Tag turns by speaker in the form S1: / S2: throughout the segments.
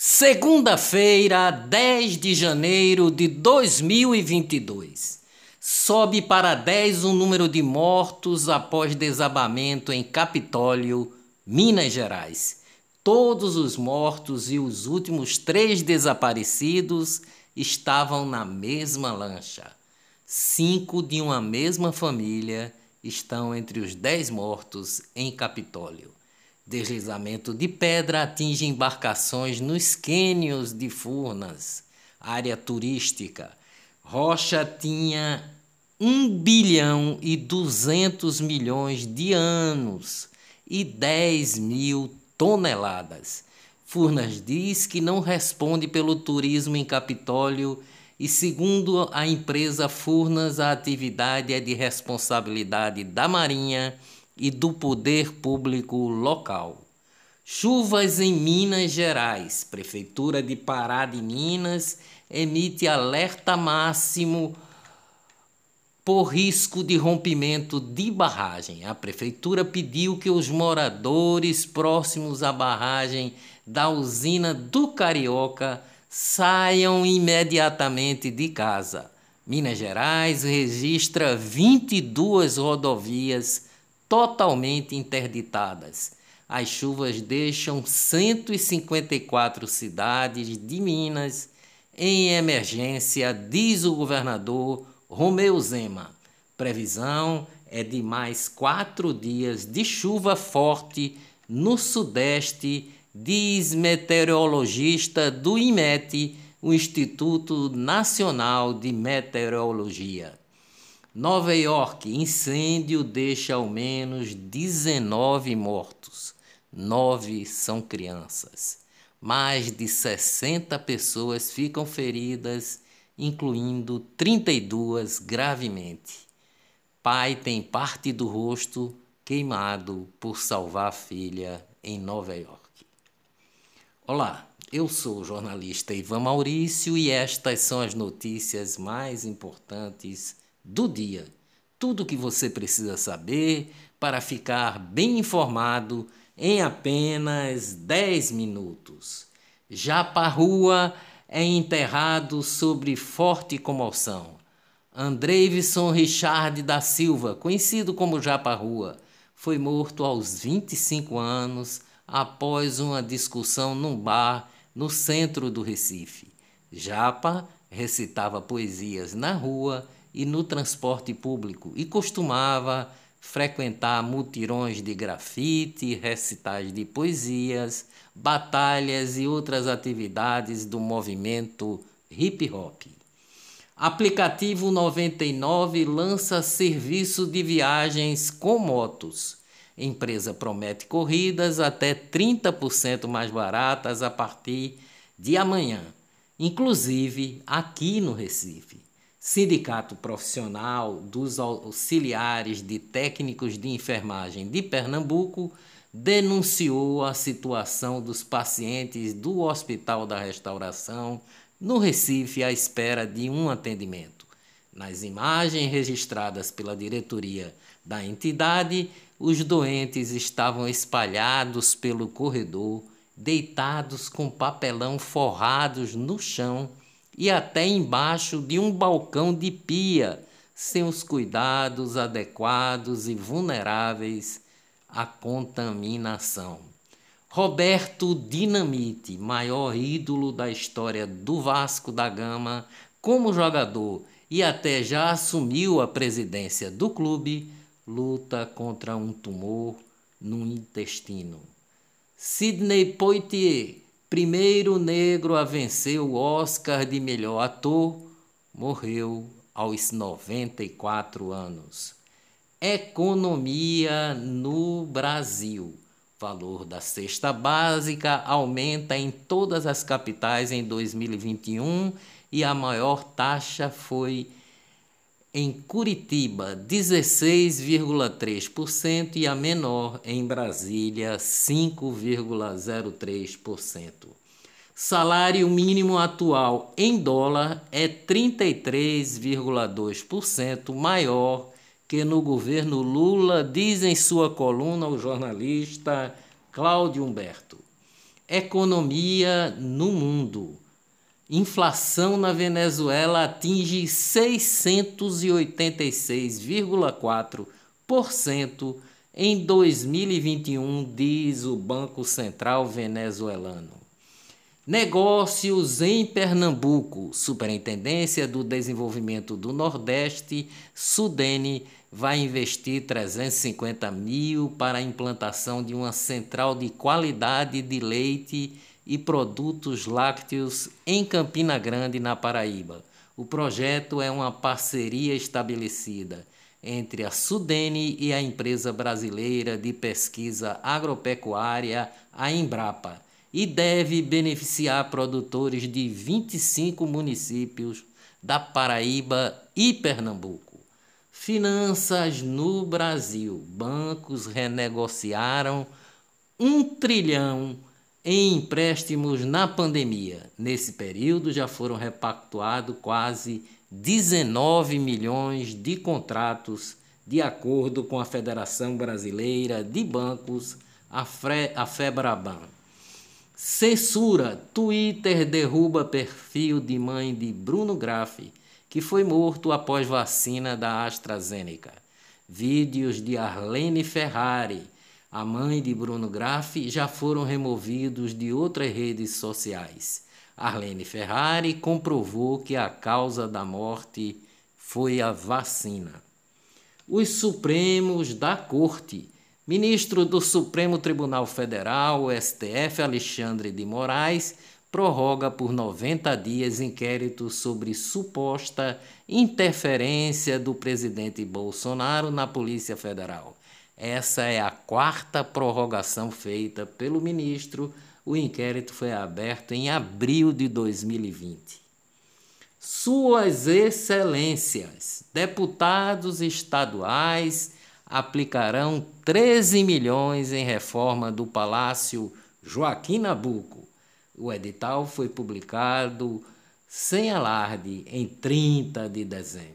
S1: Segunda-feira, 10 de janeiro de 2022. Sobe para 10 o número de mortos após desabamento em Capitólio, Minas Gerais. Todos os mortos e os últimos três desaparecidos estavam na mesma lancha. Cinco de uma mesma família estão entre os dez mortos em Capitólio. Deslizamento de pedra atinge embarcações nos quênios de Furnas, área turística. Rocha tinha 1 bilhão e 200 milhões de anos e 10 mil toneladas. Furnas diz que não responde pelo turismo em Capitólio e, segundo a empresa Furnas, a atividade é de responsabilidade da Marinha e do poder público local. Chuvas em Minas Gerais. Prefeitura de Pará de Minas emite alerta máximo por risco de rompimento de barragem. A prefeitura pediu que os moradores próximos à barragem da usina do Carioca saiam imediatamente de casa. Minas Gerais registra 22 rodovias totalmente interditadas. As chuvas deixam 154 cidades de Minas em emergência, diz o governador Romeu Zema. Previsão é de mais quatro dias de chuva forte no Sudeste, diz meteorologista do IMET, o Instituto Nacional de Meteorologia. Nova York, incêndio deixa ao menos 19 mortos. Nove são crianças. Mais de 60 pessoas ficam feridas, incluindo 32 gravemente. Pai tem parte do rosto queimado por salvar filha em Nova York. Olá, eu sou o jornalista Ivan Maurício e estas são as notícias mais importantes do dia. Tudo o que você precisa saber para ficar bem informado em apenas 10 minutos. Japarrua é enterrado sobre forte comoção. Andreivson Richard da Silva, conhecido como Japarrua, foi morto aos 25 anos após uma discussão num bar no centro do Recife. Japa recitava poesias na rua e no transporte público e costumava frequentar mutirões de grafite, recitais de poesias, batalhas e outras atividades do movimento hip hop. Aplicativo 99 lança serviço de viagens com motos. Empresa promete corridas até 30% mais baratas a partir de amanhã, inclusive aqui no Recife. Sindicato Profissional dos Auxiliares de Técnicos de Enfermagem de Pernambuco denunciou a situação dos pacientes do Hospital da Restauração no Recife à espera de um atendimento. Nas imagens registradas pela diretoria da entidade, os doentes estavam espalhados pelo corredor, deitados com papelão forrados no chão e até embaixo de um balcão de pia, sem os cuidados adequados e vulneráveis à contaminação. Roberto Dinamite, maior ídolo da história do Vasco da Gama como jogador e até já assumiu a presidência do clube, luta contra um tumor no intestino. Sidney Poitier, primeiro negro a vencer o Oscar de melhor ator, morreu aos 94 anos. Economia no Brasil. Valor da cesta básica aumenta em todas as capitais em 2021 e a maior taxa foi em Curitiba, 16,3% e a menor em Brasília, 5,03%. Salário mínimo atual em dólar é 33,2% maior que no governo Lula, diz em sua coluna o jornalista Cláudio Humberto. Economia no mundo. Inflação na Venezuela atinge 686,4% em 2021, diz o Banco Central venezuelano. Negócios em Pernambuco. Superintendência do Desenvolvimento do Nordeste, Sudene, vai investir 350 mil para a implantação de uma central de qualidade de leite e produtos lácteos em Campina Grande, na Paraíba. O projeto é uma parceria estabelecida entre a Sudene e a empresa brasileira de pesquisa agropecuária, a Embrapa e deve beneficiar produtores de 25 municípios da Paraíba e Pernambuco. Finanças no Brasil. Bancos renegociaram um trilhão em empréstimos na pandemia. Nesse período já foram repactuados quase 19 milhões de contratos, de acordo com a Federação Brasileira de Bancos, a, Fre a FEBRABAN. Censura. Twitter derruba perfil de mãe de Bruno Graff, que foi morto após vacina da AstraZeneca. Vídeos de Arlene Ferrari, a mãe de Bruno Graff, já foram removidos de outras redes sociais. Arlene Ferrari comprovou que a causa da morte foi a vacina. Os Supremos da Corte Ministro do Supremo Tribunal Federal, STF, Alexandre de Moraes, prorroga por 90 dias inquérito sobre suposta interferência do presidente Bolsonaro na Polícia Federal. Essa é a quarta prorrogação feita pelo ministro. O inquérito foi aberto em abril de 2020. Suas Excelências, deputados estaduais aplicarão 13 milhões em reforma do Palácio Joaquim Nabuco. O edital foi publicado sem alarde em 30 de dezembro.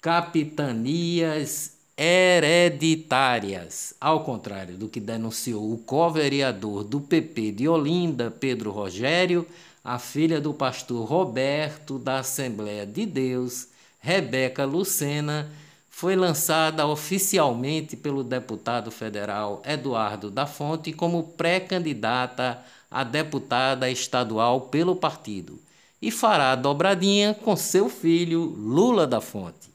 S1: Capitanias hereditárias. Ao contrário do que denunciou o co-vereador do PP de Olinda, Pedro Rogério, a filha do pastor Roberto da Assembleia de Deus, Rebeca Lucena, foi lançada oficialmente pelo deputado federal Eduardo da Fonte como pré-candidata a deputada estadual pelo partido e fará dobradinha com seu filho Lula da Fonte.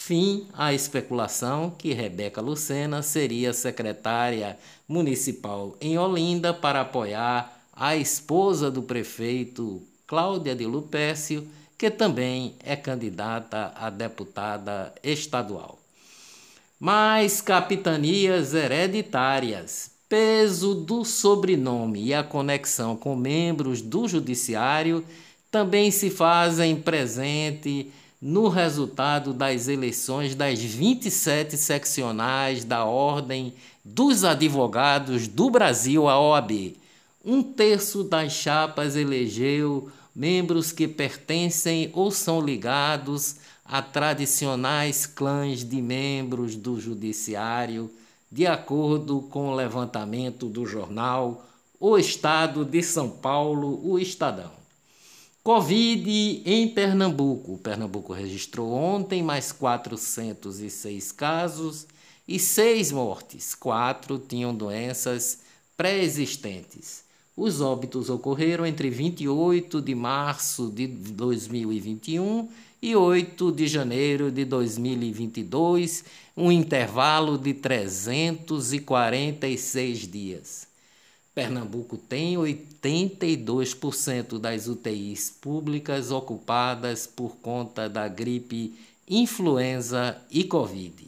S1: Fim à especulação que Rebeca Lucena seria secretária municipal em Olinda para apoiar a esposa do prefeito Cláudia de Lupécio que também é candidata a deputada estadual. Mais capitanias hereditárias, peso do sobrenome e a conexão com membros do judiciário também se fazem presente no resultado das eleições das 27 seccionais da Ordem dos Advogados do Brasil, a OAB. Um terço das chapas elegeu membros que pertencem ou são ligados a tradicionais clãs de membros do judiciário, de acordo com o levantamento do jornal O Estado de São Paulo, o Estadão. Covid em Pernambuco. Pernambuco registrou ontem mais 406 casos e seis mortes. Quatro tinham doenças pré-existentes. Os óbitos ocorreram entre 28 de março de 2021 e 8 de janeiro de 2022, um intervalo de 346 dias. Pernambuco tem 82% das UTIs públicas ocupadas por conta da gripe influenza e Covid.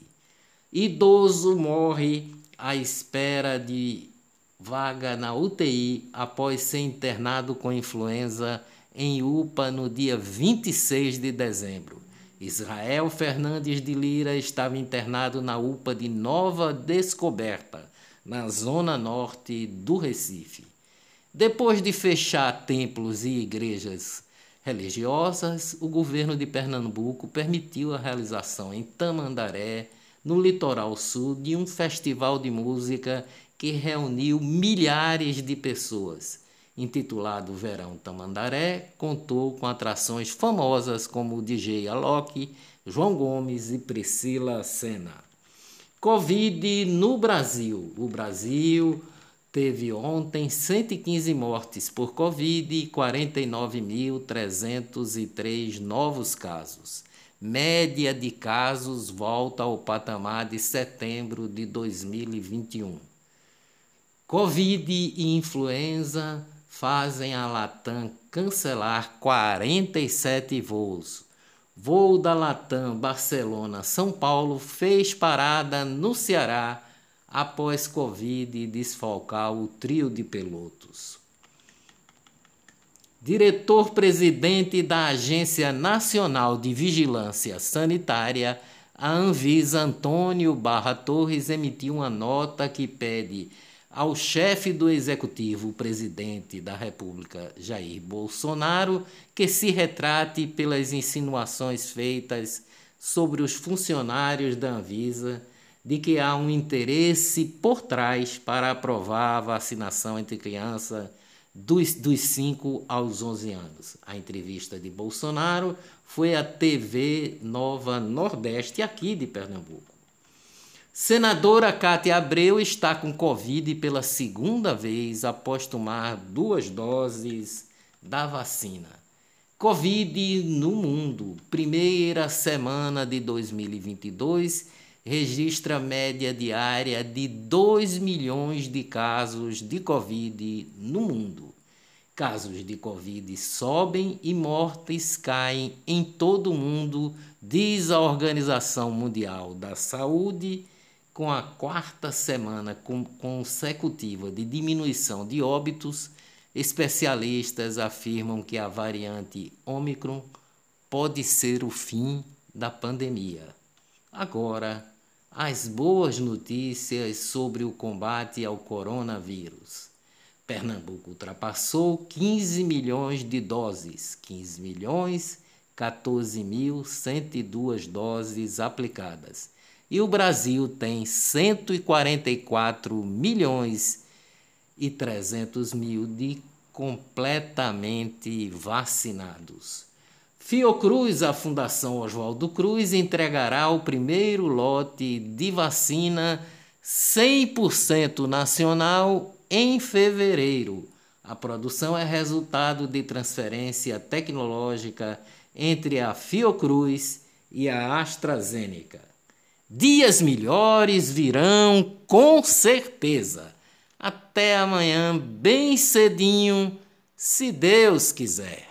S1: Idoso morre à espera de vaga na UTI após ser internado com influenza em UPA no dia 26 de dezembro. Israel Fernandes de Lira estava internado na UPA de Nova Descoberta, na zona norte do Recife. Depois de fechar templos e igrejas religiosas, o governo de Pernambuco permitiu a realização em Tamandaré, no litoral sul, de um festival de música que reuniu milhares de pessoas. Intitulado Verão Tamandaré, contou com atrações famosas como o DJ Alok, João Gomes e Priscila Senna. Covid no Brasil. O Brasil teve ontem 115 mortes por Covid e 49.303 novos casos. Média de casos volta ao patamar de setembro de 2021. Covid e influenza fazem a Latam cancelar 47 voos. Voo da Latam Barcelona-São Paulo fez parada no Ceará após Covid desfalcar o trio de pilotos. Diretor-presidente da Agência Nacional de Vigilância Sanitária, a Anvisa Antônio Barra Torres emitiu uma nota que pede ao chefe do executivo, o presidente da República, Jair Bolsonaro, que se retrate pelas insinuações feitas sobre os funcionários da Anvisa de que há um interesse por trás para aprovar a vacinação entre crianças dos, dos 5 aos 11 anos. A entrevista de Bolsonaro foi à TV Nova Nordeste, aqui de Pernambuco. Senadora Cátia Abreu está com Covid pela segunda vez após tomar duas doses da vacina. Covid no mundo, primeira semana de 2022, registra média diária de 2 milhões de casos de Covid no mundo. Casos de Covid sobem e mortes caem em todo o mundo, diz a Organização Mundial da Saúde com a quarta semana consecutiva de diminuição de óbitos, especialistas afirmam que a variante Omicron pode ser o fim da pandemia. Agora, as boas notícias sobre o combate ao coronavírus. Pernambuco ultrapassou 15 milhões de doses, 15 milhões 14.102 doses aplicadas e o Brasil tem 144 milhões e 300 mil de completamente vacinados. Fiocruz, a Fundação Oswaldo Cruz, entregará o primeiro lote de vacina 100% nacional em fevereiro. A produção é resultado de transferência tecnológica entre a Fiocruz e a AstraZeneca. Dias melhores virão com certeza. Até amanhã, bem cedinho, se Deus quiser.